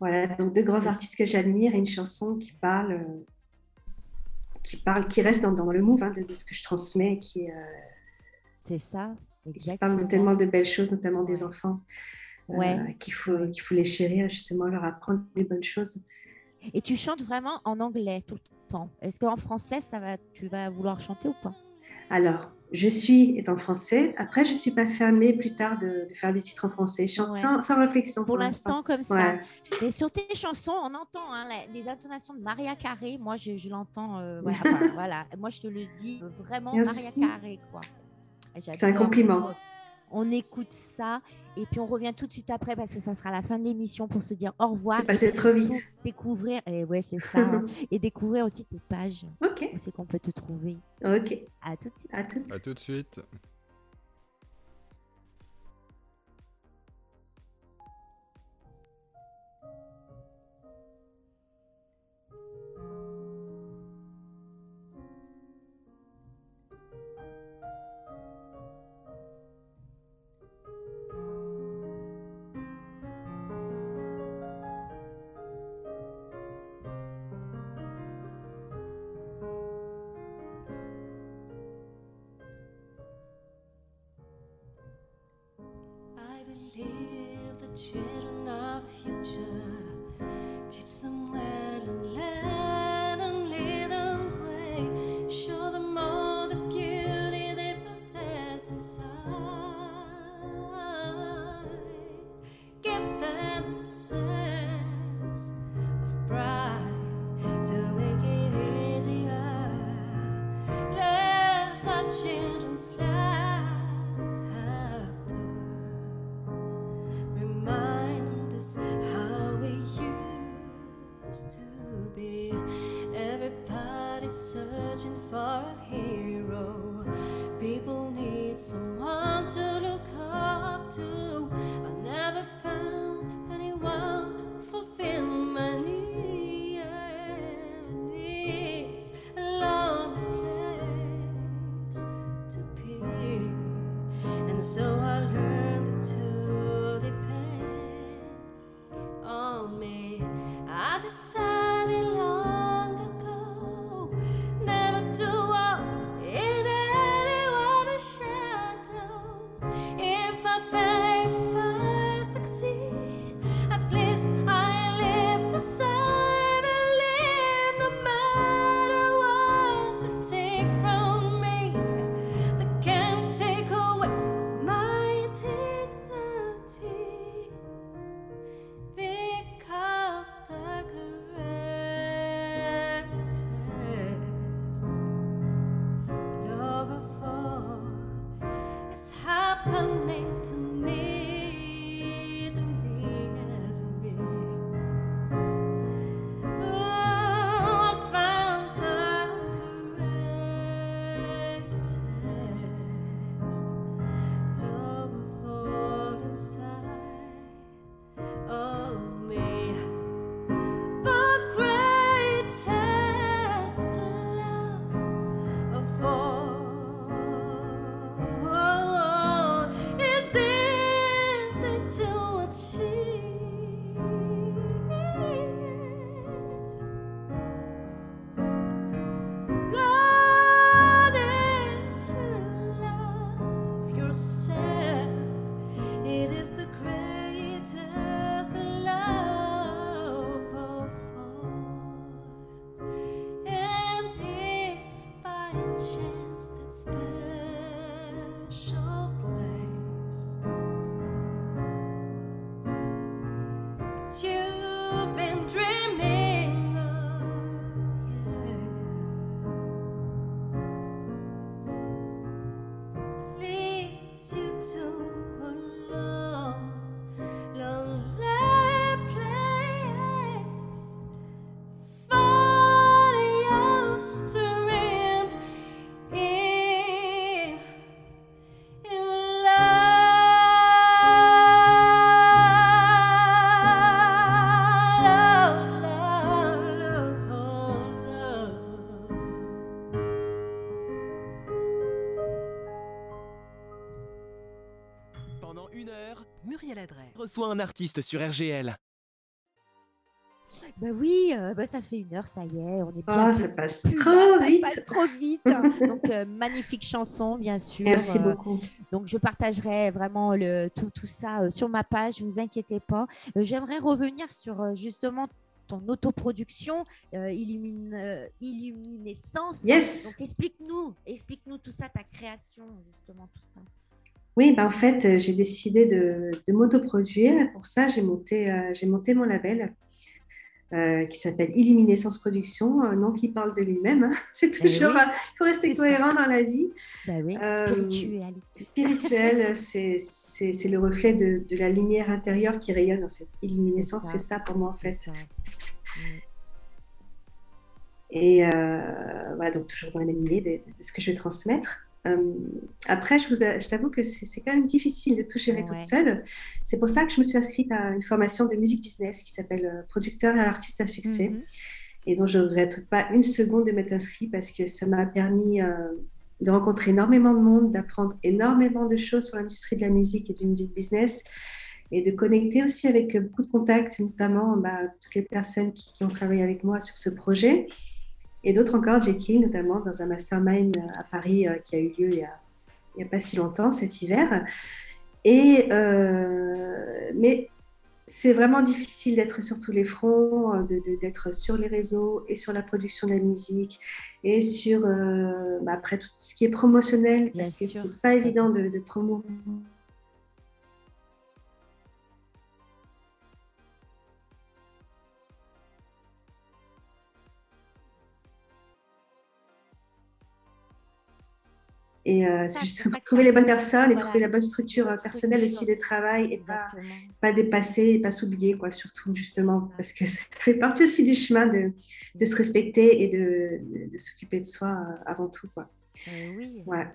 Voilà, donc deux grands artistes que j'admire et une chanson qui parle, euh, qui parle, qui reste dans, dans le move hein, de, de ce que je transmets, qui, euh, C'est ça. qui parle de Exactement. tellement de belles choses, notamment des enfants, Ouais. qu'il faut, qu'il faut les chérir, justement, leur apprendre des bonnes choses. Et tu chantes vraiment en anglais tout le temps. Est-ce qu'en français, ça va, tu vas vouloir chanter ou pas? Alors, je suis est en français. Après, je ne suis pas fermée plus tard de, de faire des titres en français. Je chante Ouais. sans, sans réflexion Pour l'instant, comme ça. Ouais. Et sur tes chansons, on entend hein, les intonations de Maria Carré. Moi, je, je l'entends. euh, [laughs] voilà. Moi, je te le dis, vraiment Merci. Maria Carré, quoi. C'est un compliment. On écoute ça et puis on revient tout de suite après parce que ça sera la fin de l'émission pour se dire au revoir. C'est passé et puis trop vite. Découvrir, et ouais, c'est ça. hein. [laughs] et découvrir aussi tes pages. Ok, Où c'est qu'on peut te trouver. ok. À tout de suite. À tout. À tout de suite. quiero Reçoit un artiste sur RGL. Bah oui, euh, bah ça fait une heure, ça y est, on est Oh, bien ça passe plus trop là, ça vite. passe trop vite. [laughs] Donc euh, magnifique chanson, bien sûr. Merci Euh, beaucoup. Donc, je partagerai vraiment le, tout, tout ça euh, sur ma page, ne vous inquiétez pas. Euh, J'aimerais revenir sur euh, justement ton autoproduction, euh, Illumine, euh, Illuminescence. Yes. Donc, explique-nous, explique-nous tout ça, ta création, justement, tout ça. Oui, bah en fait, euh, j'ai décidé de, de m'autoproduire. Pour ça, j'ai monté, euh, j'ai monté mon label euh, qui s'appelle Illuminescence Production, un nom qui parle de lui-même. hein. [laughs] C'est toujours, Eh oui, euh, il faut rester ça. cohérent dans la vie. Bah oui, Euh. Spirituel, [laughs] c'est le reflet de, de la lumière intérieure qui rayonne en fait. Illuminescence, c'est ça pour moi en fait. Et voilà, donc toujours dans la même idée de- de ce que je vais transmettre. Euh, après, je, vous a- je t'avoue que c'est quand même difficile de tout gérer Ouais. toute seule. C'est pour ça que je me suis inscrite à une formation de musique business qui s'appelle euh, Producteur et artiste à succès. Mhm. et dont je ne regrette pas une seconde de m'être inscrite parce que ça m'a permis euh, de rencontrer énormément de monde, d'apprendre énormément de choses sur l'industrie de la musique et du music business et de connecter aussi avec beaucoup de contacts, notamment bah, toutes les personnes qui, qui ont travaillé avec moi sur ce projet et d'autres encore, Jackie, notamment dans un mastermind euh, à Paris euh, qui a eu lieu il n'y a, il y a pas si longtemps, cet hiver. Et, euh, mais c'est vraiment difficile d'être sur tous les fronts, d'être sur les réseaux et sur la production de la musique et sur euh, bah, après tout ce qui est promotionnel Bien parce que sûr, c'est pas évident de, de promouvoir. Et euh, c'est juste trouver les bonnes personnes et voilà. trouver la bonne structure euh, personnelle structure. aussi de travail et pas, pas dépasser et pas s'oublier, quoi, surtout justement, parce que [laughs] ça fait partie aussi du chemin de, de se respecter et de, de, de s'occuper de soi euh, avant tout, quoi. Euh, oui. Ouais.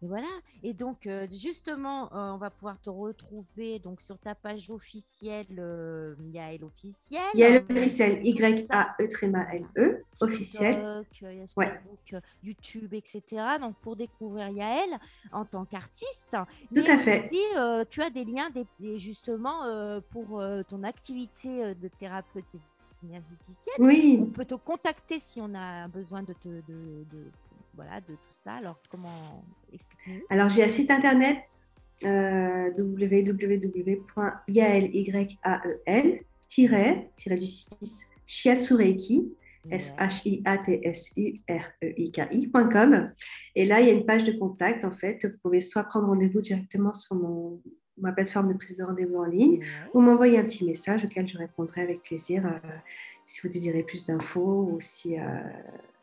Et voilà. Et donc, euh, justement, euh, on va pouvoir te retrouver donc sur ta page officielle, euh, Yael officielle. Il y a Euh, l'officiel tout ça. Y-A-E tréma L-E, officiel. TikTok, euh, Ouais. YouTube, etc. Donc, pour découvrir Yael en tant qu'artiste. Tout mais à fait. aussi, tu as des liens des, des- justement pour ton activité de thérapeute énergéticienne. On Oui, peut te contacter si on a besoin de, te, de, de- voilà, de tout ça. Alors, comment explique-nous alors j'ai un site internet euh, www.yael, tiré, tiré du 6, Shiatsureiki, S-H-I-A-T-S-U-R-E-I-K-I.com. Et là, il y a une page de contact, en fait. Vous pouvez soit prendre rendez-vous directement sur mon, ma plateforme de prise de rendez-vous en ligne, ou m'envoyer un petit message auquel je répondrai avec plaisir euh, si vous désirez plus d'infos ou si, euh,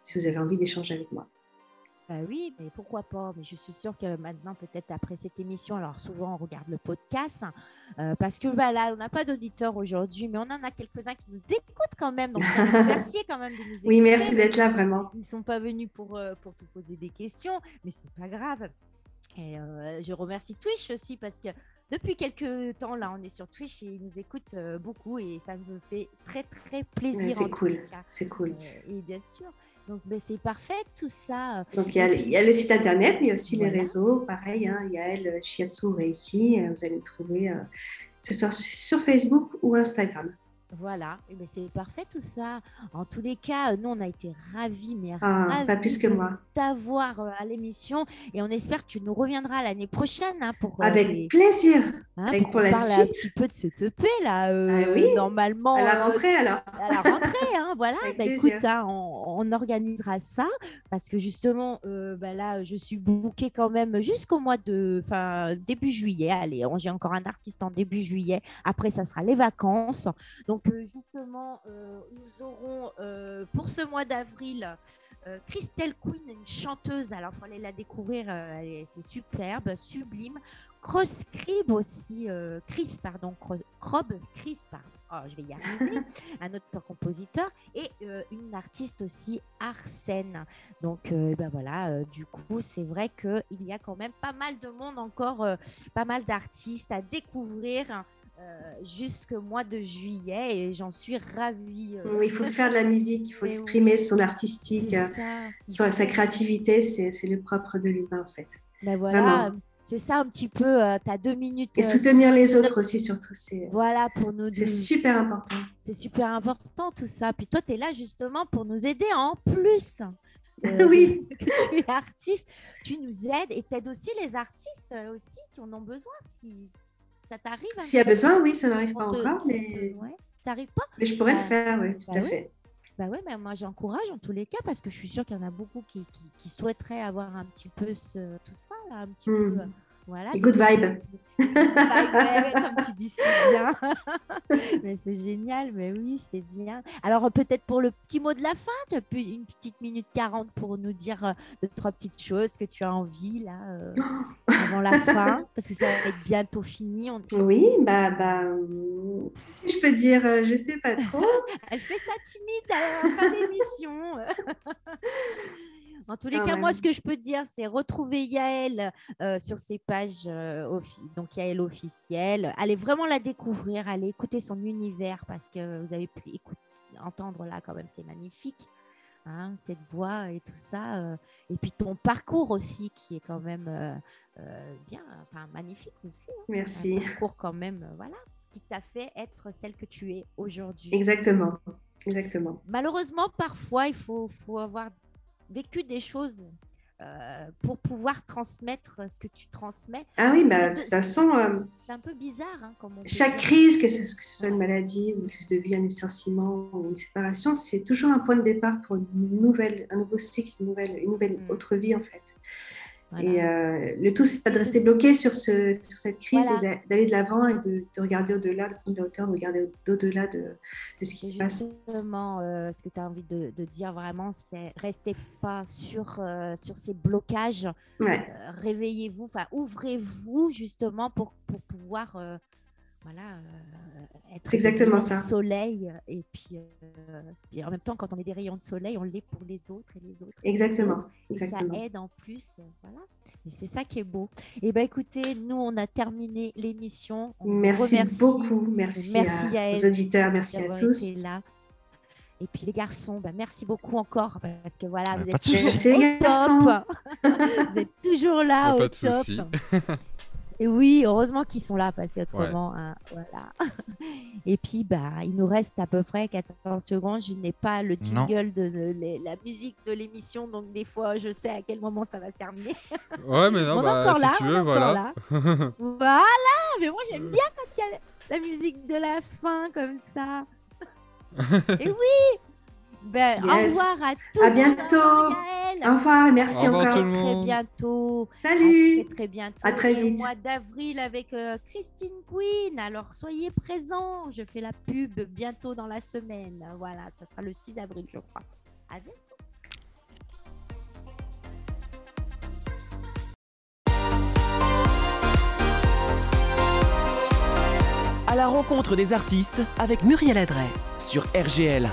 si vous avez envie d'échanger avec moi. Bah oui, mais pourquoi pas? Mais je suis sûre que maintenant, peut-être après cette émission, alors souvent on regarde le podcast, euh, parce que bah, là, on n'a pas d'auditeurs aujourd'hui, mais on en a quelques-uns qui nous écoutent quand même. Donc, [laughs] remercie quand même de nous écouter. Oui, merci d'être là, vraiment. Ils ne sont pas venus pour, euh, pour te poser des questions, mais c'est pas grave. Et euh, je remercie Twitch aussi parce que depuis quelques temps, là, on est sur Twitch et ils nous écoutent beaucoup et ça me fait très, très plaisir. C'est cool, c'est cool. Et bien sûr. Donc, ben, c'est parfait tout ça. Donc, il y, a, il y a le site internet, mais aussi Voilà. les réseaux. Pareil, hein, il y a elle, Shiatsu Reiki. euh, Vous allez le trouver, euh, que ce soit sur Facebook ou Instagram. Voilà, et ben c'est parfait tout ça. En tous les cas, euh, nous, on a été ravis, mais Ah, ravis pas plus que de moi. t'avoir euh, à l'émission et on espère que tu nous reviendras l'année prochaine hein, pour, euh, Avec les- plaisir. hein, avec pour la parle un suite. petit peu de cette EP là. euh, Ah oui, normalement, À la euh, rentrée, alors. à la rentrée, hein, [laughs] voilà. Bah, écoute, hein, on, on organisera ça parce que justement, euh, bah, là, je suis bookée quand même jusqu'au mois de, enfin, début juillet. Allez, j'ai encore un artiste en début juillet. Après, ça sera les vacances. Donc, euh, justement, euh, nous aurons euh, pour ce mois d'avril. Christelle Queen, une chanteuse, alors il faut aller la découvrir, c'est superbe, sublime. Cross Crib aussi, euh, Chris, pardon, Cro- Crob, Chris, pardon, oh, je vais y arriver, [laughs] un autre compositeur, et euh, une artiste aussi, Arsène. Donc, euh, ben voilà, du coup, c'est vrai qu'il y a quand même pas mal de monde encore, pas mal d'artistes à découvrir jusqu'au mois de juillet, et j'en suis ravie. euh. Oui, il faut faire de la musique, il faut Mais oui. exprimer son artistique, euh, sa, créativité, c'est le propre de l'humain, en fait. Ben voilà. C'est ça un petit peu, tu as deux minutes. Et euh, soutenir les autres aussi, surtout. C'est Voilà, pour nous c'est super important. C'est super important tout ça. Puis toi, tu es là justement pour nous aider en plus. euh, [laughs] Oui. que tu es artiste, tu nous aides et t'aides aussi les artistes euh, aussi qui en ont besoin. Si ça t'arrive. S'il y a besoin, oui, ça n'arrive pas encore, te- mais, Ouais, ça pas? mais je pourrais Bah, le faire, oui, tout bah à oui. fait. Bah ouais, mais moi j'encourage en tous les cas parce que je suis sûre qu'il y en a beaucoup qui, qui- qui souhaiteraient avoir un petit peu ce- tout ça là, un petit peu. Euh, Voilà. Good vibe. Good vibe, comme tu dis si bien. [laughs] mais c'est génial, mais oui, c'est bien. Alors euh, peut-être pour le petit mot de la fin, tu as une petite minute 40 pour nous dire euh, deux, trois petites choses que tu as envie là euh, avant la [laughs] fin, parce que ça va être bientôt fini. On- Oui, bah, bah, hum, je peux dire, euh, je sais pas trop. [laughs] Elle fait ça timide à la fin d'émission. En tous les Ah cas, ouais. moi, ce que je peux te dire, c'est retrouver Yael euh, sur ses pages, euh, donc Yael officielle. Allez vraiment la découvrir, allez écouter son univers parce que vous avez pu écouter, entendre là quand même, c'est magnifique. hein, cette voix et tout ça. euh, et puis ton parcours aussi qui est quand même euh, euh, bien, enfin magnifique aussi. hein. Merci. Un parcours quand même, voilà, qui t'a fait être celle que tu es aujourd'hui Exactement. Exactement. malheureusement, parfois, il faut, faut avoir vécu des choses euh, pour pouvoir transmettre ce que tu transmets. Ah oui, bah, de- toute façon, euh, C'est un peu bizarre, hein, comme on peut chaque crise, que ce, que ce soit une maladie, ou une crise de vie, un licenciement ou une séparation, c'est toujours un point de départ pour une nouvelle, un nouveau cycle, une nouvelle, une nouvelle Mm. autre vie en fait. Voilà. Et euh, le tout, c'est pas de rester bloqué sur, ce, sur cette crise Voilà. et d'a- d'aller de l'avant et de, de regarder au-delà, de prendre de la hauteur, de regarder au- au-delà de, de ce qui se passe. justement euh, ce que tu as envie de, dire vraiment, c'est restez pas sur, euh, sur ces blocages, Ouais, réveillez-vous, enfin ouvrez-vous justement pour, pour pouvoir voilà, euh, être exactement ça. soleil. Et puis, euh, en même temps, quand on est des rayons de soleil, on l'est pour les autres et les autres. exactement. Et exactement. ça aide en plus, euh, voilà. Et c'est ça qui est beau. Et ben écoutez, nous on a terminé l'émission. Merci remercie beaucoup. Merci, Merci, à, Yael, aux auditeurs. Merci à tous. été là. Et puis les garçons, ben, merci beaucoup encore parce que voilà, Ouais, vous êtes Merci, les au top. [laughs] vous êtes toujours là a au pas de top. [laughs] Et oui, heureusement qu'ils sont là parce qu'autrement, hein, voilà. [laughs] Et puis, bah, il nous reste à peu près 14 secondes. Je n'ai pas le jingle de, de- de- la musique de l'émission, donc des fois, je sais à quel moment ça va se terminer. [laughs] Ouais, mais non, on bah, encore si là, tu veux, voilà. là. [laughs] Voilà, mais moi j'aime bien quand il y a la musique de la fin comme ça. Et oui ben, Au revoir à tous. À bientôt. Au revoir et merci Au revoir encore. tout le Très bientôt. À Salut. très, très bientôt. À très Et au vite. mois d'avril avec euh, Christine Queen. Alors soyez présents. Je fais la pub bientôt dans la semaine. Voilà, ça sera le 6 avril, je crois. À bientôt. À la rencontre des artistes avec Muriel Adret. sur RGL.